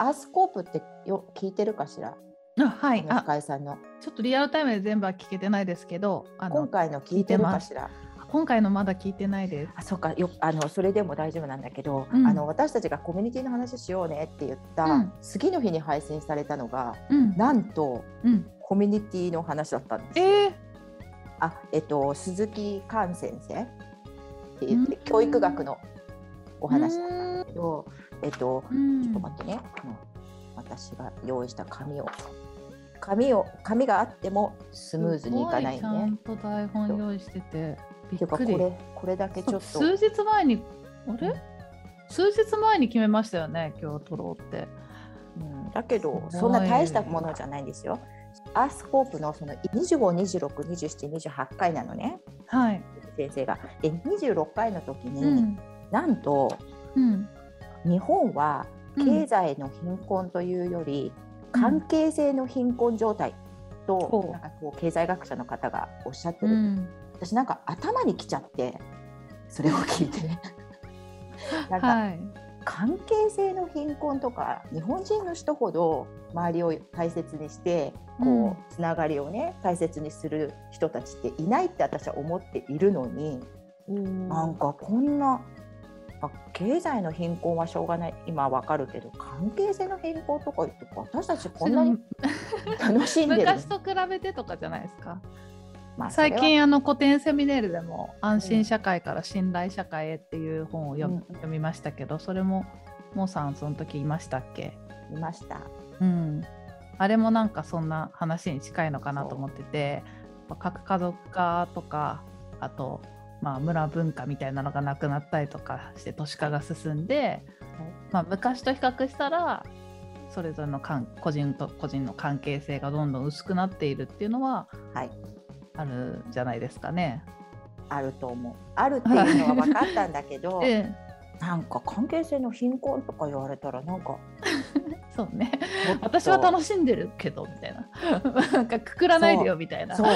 アースコープってよ聞いてるかしら？あはい。あのあ深井さんの。ちょっとリアルタイムで全部は聞けてないですけどあの今回の聞いてるかしら？今回のまだ聞いてないです。あそうか。よあのそれでも大丈夫なんだけど、うん。あの私たちがコミュニティの話しようねって言った、うん。次の日に配信されたのがうん。なんとうん、コミュニティの話だったんですよ。えー、あえっと鈴木寛先生って言って、うん。教育学のお話だったんだけど、えっとうんちょっと待ってね、うん私が用意した紙を紙を紙があってもスムーズにいかないすごちゃんね。と台本用意しててびっくり。れこれだけちょっと数日前にあれ？数日前に決めましたよね今日撮ろうって。うんだけどそんな大したものじゃないんですよ。アースコープのその25、26、27、28回なのねはい。先生が。で26回の時に、うんなんとうん。日本はうん。経済の貧困というより、関係性の貧困状態と、ほう。なんかこう経済学者の方がおっしゃってる、うん。私なんか頭にきちゃってそれを聞いて。なんかはい。関係性の貧困とか日本人の人ほど周りを大切にしてこう、うんつながりをね大切にする人たちっていないって私は思っているのに、なんかこんな。まあ経済の貧困はしょうがない。今はわかるけど関係性の貧困とか言って私たちこんなに楽しんでる昔と比べてとかじゃないですか？まあ最近あの古典セミネールでも「安心社会から信頼社会へ」っていう本を読,、みましたけどそれもモーさんその時いましたっけ？いました。うん、あれもなんかそんな話に近いのかなと思っててまあ核家族化とかあと、まあ、村文化みたいなのがなくなったりとかして都市化が進んで、まあ、昔と比較したらそれぞれのかん個人と個人の関係性がどんどん薄くなっているっていうのははい。あるんじゃないですかね。あると思う。あるっていうのは分かったんだけど えなんか関係性の貧困とか言われたらなんかえ、そうね。私は楽しんでるけどみたいな。なんかくくらないでよみたいな。そう。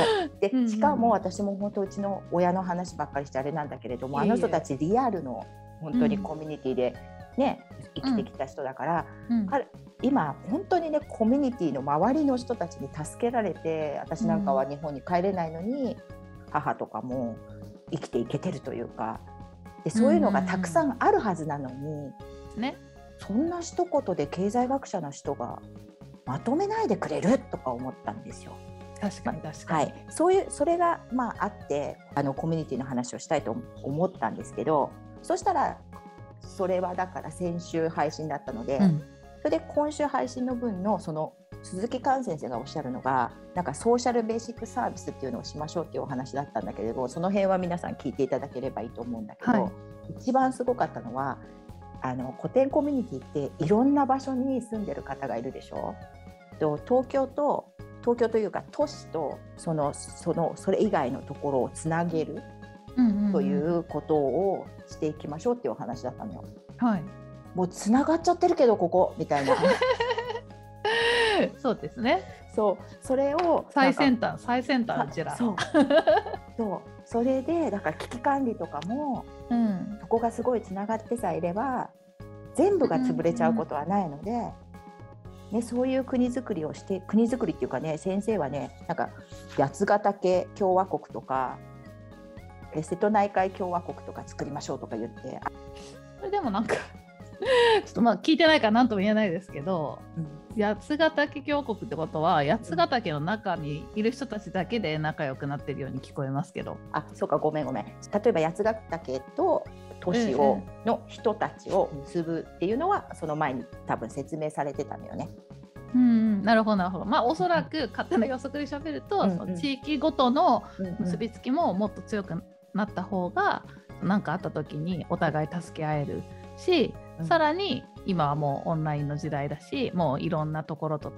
でうんうん。しかも私も本当うちの親の話ばっかりしてあれなんだけれどもあの人たちリアルの本当にうん。コミュニティでね、生きてきた人だから、うん。彼今本当にねコミュニティの周りの人たちに助けられて私なんかは日本に帰れないのに、母とかも生きていけてるというかでそういうのがたくさんあるはずなのに、ねそんな一言で経済学者の人がまとめないでくれるとか思ったんですよ。確かに確かに。はい、そういうそれがまああってあのコミュニティの話をしたいと思ったんですけどそしたらそれはだから先週配信だったので、うんそれで今週配信の分のその鈴木寛先生がおっしゃるのがなんかソーシャルベーシックサービスっていうのをしましょうっていうお話だったんだけれどその辺は皆さん聞いていただければいいと思うんだけど、はい一番すごかったのはあの古典コミュニティっていろんな場所に住んでる方がいるでしょ？と東京と東京というか都市とそのそのそれ以外のところをつなげるということをしていきましょうっていうお話だったのよ。はい。もうつながっちゃってるけどここみたいな そうですね。そうそれを最先端最先端ちら。そう そうそれでだから危機管理とかもうん。そこがすごいつながってさえいれば全部が潰れちゃうことはないので、ね、そういう国づくりをして国づくりっていうかね先生はねなんか八ヶ岳共和国とかえ瀬戸内海共和国とか作りましょうとか言って、あそれでもなんかちょっとまあ聞いてないから何とも言えないですけど八ヶ岳峡谷ってことは八ヶ岳の中にいる人たちだけで仲良くなってるように聞こえますけど。あそうかごめんごめん例えば八ヶ岳と都市を、の人たちを結ぶっていうのはその前に多分説明されてたのよね。うんうん、なるほどなるほど。まあおそらく勝手な予測で喋ると、うんうんその地域ごとのうん結びつきももっと強くなった方が何かあった時にお互い助け合えるし、うん。さらに今はもうオンラインの時代だしもういろんなところと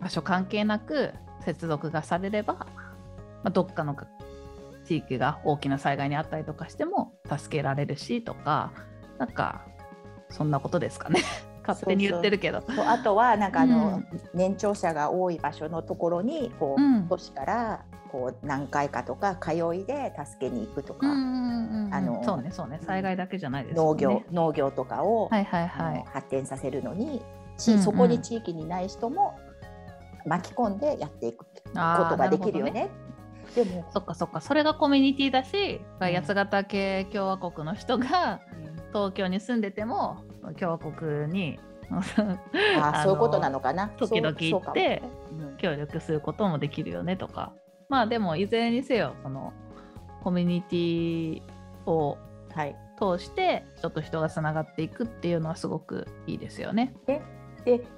場所関係なく接続がされれば、まあ、どっかの地域が大きな災害にあったりとかしても助けられるしとかなんかそんなことですかね勝手に言ってるけど。そうあとはなんかあの、うん。年長者が多い場所のところにこう、うん。都市からこう何回かとか通いで助けに行くとか、あのそうねそうね。災害だけじゃないですね。業農業とかを、はいはいはい。発展させるのにし、うんうん。そこに地域にない人も巻き込んでやっていくことができるよなね。でも、そっかそっか。それがコミュニティだし、うん。八ヶ岳共和国の人が東京に住んでても共和国にあ そういうことなのかな。時々行って協力することもできるよねとか。まあでもいずれにせよそのコミュニティを通して人と人がつながっていくっていうのはすごくいいですよね。で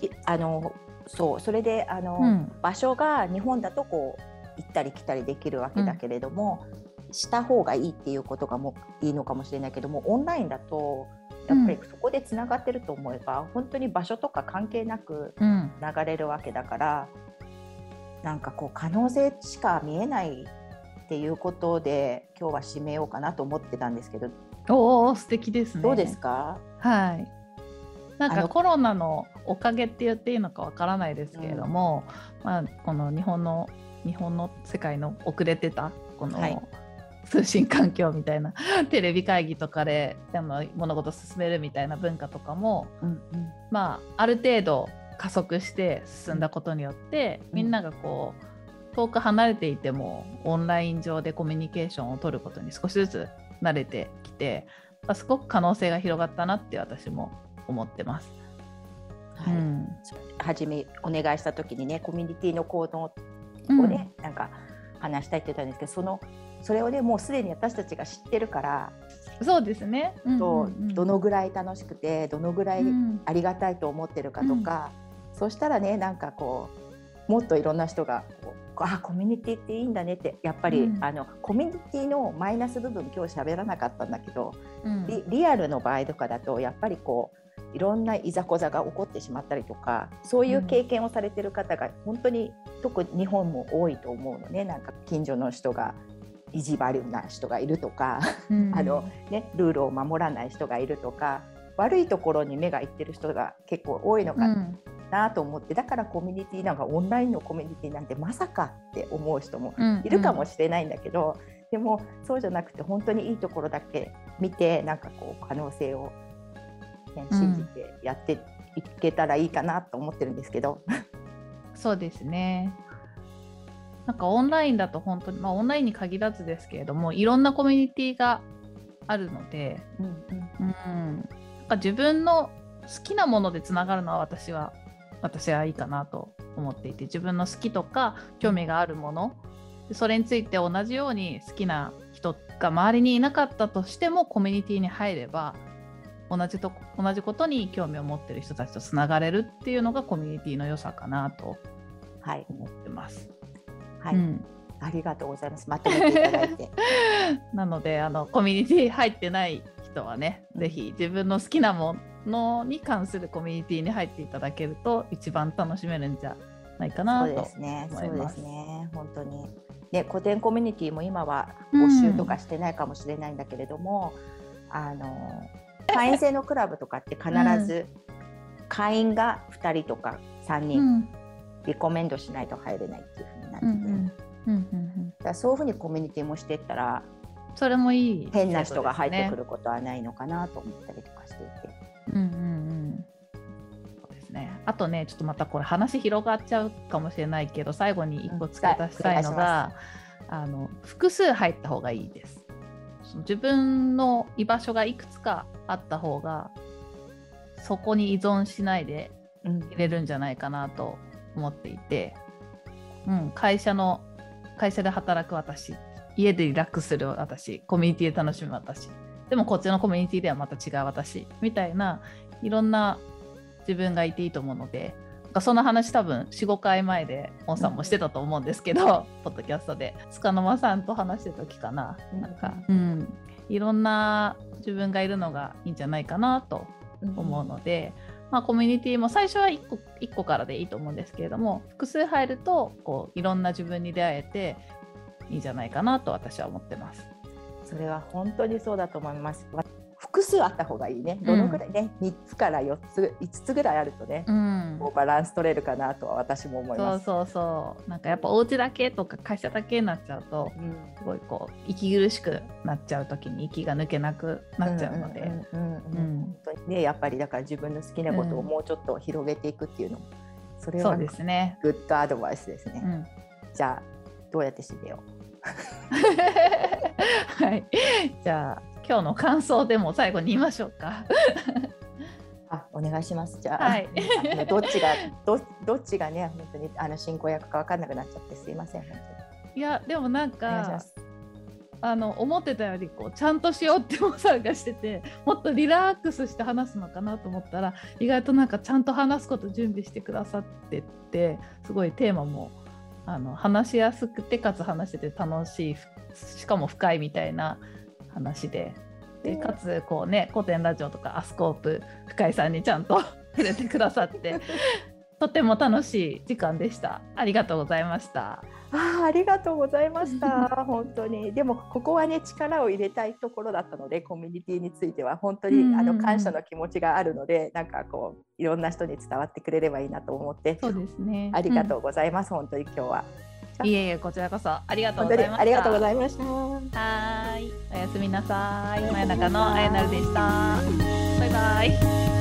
いあのそうそれであの、うん。場所が日本だとこう行ったり来たりできるわけだけれども、した方がいいっていうことがもいいのかもしれないけどもオンラインだとやっぱりそこでつながってると思えば、本当に場所とか関係なくうん、流れるわけだからなんかこう可能性しか見えないっていうことで今日は締めようかなと思ってたんですけどおお素敵ですね。どうですか、はい。なんかコロナのおかげって言っていいのかわからないですけれども、まあ、この日本の日本の世界の遅れてたこの、はい通信環境みたいな テレビ会議とかであの物事を進めるみたいな文化とかも、うんうん。まあ、ある程度加速して進んだことによって、うん。みんながこう遠く離れていてもオンライン上でコミュニケーションを取ることに少しずつ慣れてきて、まあ、すごく可能性が広がったなって私も思ってます。はい。うん。初めお願いした時にねコミュニティの行動をうん。ね、なんか話したいって言ったんですけどそのそれをねもうすでに私たちが知ってるから、そうですね。うんとうんうんどのぐらい楽しくてどのぐらいうん。ありがたいと思ってるかとか、そしたらねなんかこうもっといろんな人がこうあコミュニティっていいんだねってやっぱり、うん。あのコミュニティのマイナス部分今日喋らなかったんだけど、うん。リリアルの場合とかだとやっぱりこういろんないざこざが起こってしまったりとかそういう経験をされてる方が本当に特に日本も多いと思うのね。なんか近所の人が意地悪な人がいるとか、うんあのね、ルールを守らない人がいるとか悪いところに目がいってる人が結構多いのかうんなと思って、だからコミュニティなんかオンラインのコミュニティなんてまさかって思う人もうんいるかもしれないんだけど、でもそうじゃなくて本当にいいところだけ見てなんかこう可能性を、ね、うん信じてやっていけたらいいかなと思ってるんですけど。そうですね。なんかオンラインだと本当に、まあ、オンラインに限らずですけれどもいろんなコミュニティがあるので、うんうん、なんか自分の好きなものでつながるのは私は私はいいかなと思っていて自分の好きとか興味があるものでそれについて同じように好きな人が周りにいなかったとしてもコミュニティに入れば同じとこ同じことに興味を持ってる人たちとつながれるっていうのがコミュニティの良さかなとはい、思ってます。はいうんありがとうございます。まとめていただいて。なのであのコミュニティ入ってない人はね、ぜひ自分の好きなものに関するコミュニティに入っていただけると一番楽しめるんじゃないかなそうとですね。そ思いうまですすね。本当に。ね、古典コミュニティも今は募集とかしてないかもしれないんだけれども、あの会員制のクラブとかって必ず会員が2人とか3う人んリコメンドしないと入れないっていうふうになってて、うんうんうんうんうんだそういうふうにコミュニティもしていったらそれもいい変な人が入ってくる。ることはないのかなと思ったりとかしていて。うんうんうんそうですね。あとね、ちょっとまたこれ話広がっちゃうかもしれないけど、最後に一個付け足したいのうんが、あの複数入った方がいいです。自分の居場所がいくつかあった方が、そこに依存しないでうん入れるんじゃないかなと思っていて、うん、会社の会社で働く私。家でリラックスする私。コミュニティで楽しむ私。でもこっちのコミュニティではまた違う私。みたいないろんな自分がいていいと思うのでなんかその話多分45回前でモンさんもしてたと思うんですけど、ポッドキャストで。塚の間さんと話してた時かな、うんなん。か、うん、いろんな自分がいるのがいいんじゃないかなと思うので、まあ、コミュニティも最初は1個 ,1 個からでいいと思うんですけれども複数入るとこういろんな自分に出会えていいんじゃないかなと私は思ってます。それは本当にそうだと思います。数あった方がいいね。どのぐらい？ね、うん、3つから4つ5つぐらいあるとね、うん、バランス取れるかなとは私も思います。そうそうそう。なんかやっぱお家だけとか会社だけになっちゃうと、うん、すごいこう息苦しくなっちゃう時に息が抜けなくなっちゃうので。本当にねやっぱりだから自分の好きなことをもうちょっと広げていくっていうのも、それはそうですね。グッドアドバイスですね、じゃあどうやって締めよう？はい。じゃあ今日の感想でも最後に言いましょうか。あ、お願いします。じゃあ、はい、どっちがどどっちがね本当にあの進行役か分かんなくなっちゃってすいません本当に。いやでもなんかあの思ってたよりこうちゃんとしようってもさがしててもっとリラックスして話すのかなと思ったら意外となんかちゃんと話すこと準備してくださってってすごいテーマもあの話しやすくてかつ話してて楽しいしかも深いみたいな話で。でかつこうね古典ラジオとかアスコープ深井さんにちゃんと 触れてくださって とても楽しい時間でした。ありがとうございました。あありがとうございました。本当に。でもここはね力を入れたいところだったのでコミュニティについては。本当にあの感謝の気持ちがあるのでなんかこういろんな人に伝わってくれればいいなと思って。そうですね。ありがとうございます、うん、本当に今日は。いえいえこちらこそありがとうございました。ありがとうございました。はい、おやすみなさい。真夜中のあやなるでした。バイバイ。